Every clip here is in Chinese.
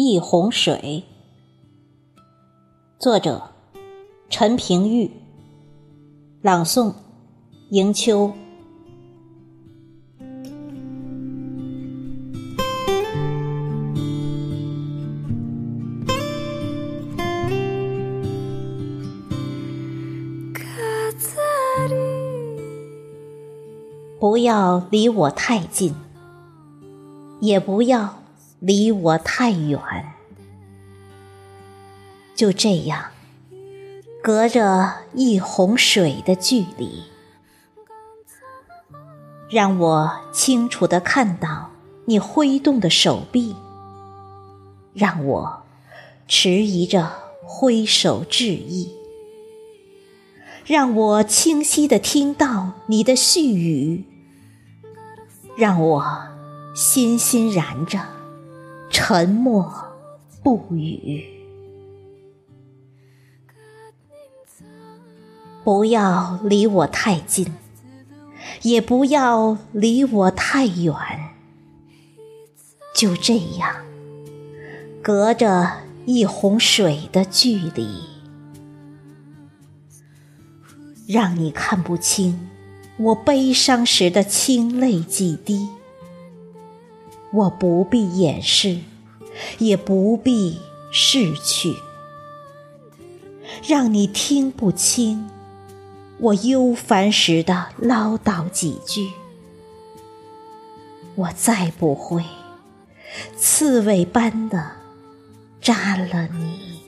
忆洪水》，作者陈平玉，朗诵迎秋。不要离我太近，也不要离我太远，就这样，隔着一泓水的距离，让我清楚地看到你挥动的手臂，让我迟疑着挥手致意。让我清晰地听到你的絮语，让我欣欣然着沉默不语。不要离我太近，也不要离我太远，就这样，隔着一泓水的距离。让你看不清我悲伤时的清泪几滴，我不必掩饰，也不必逝去。让你听不清我忧烦时的唠叨几句，我再不会刺猬般的扎了你。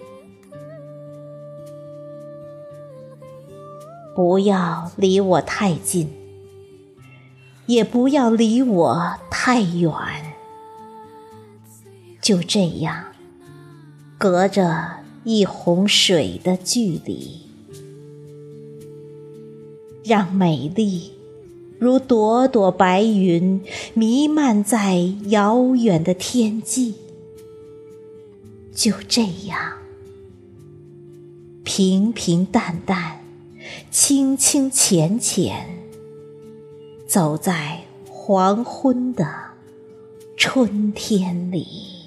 不要离我太近，也不要离我太远，就这样，隔着一泓水的距离，让美丽如朵朵白云弥漫在遥远的天际，就这样，平平淡淡。清清浅浅，走在黄昏的春天里。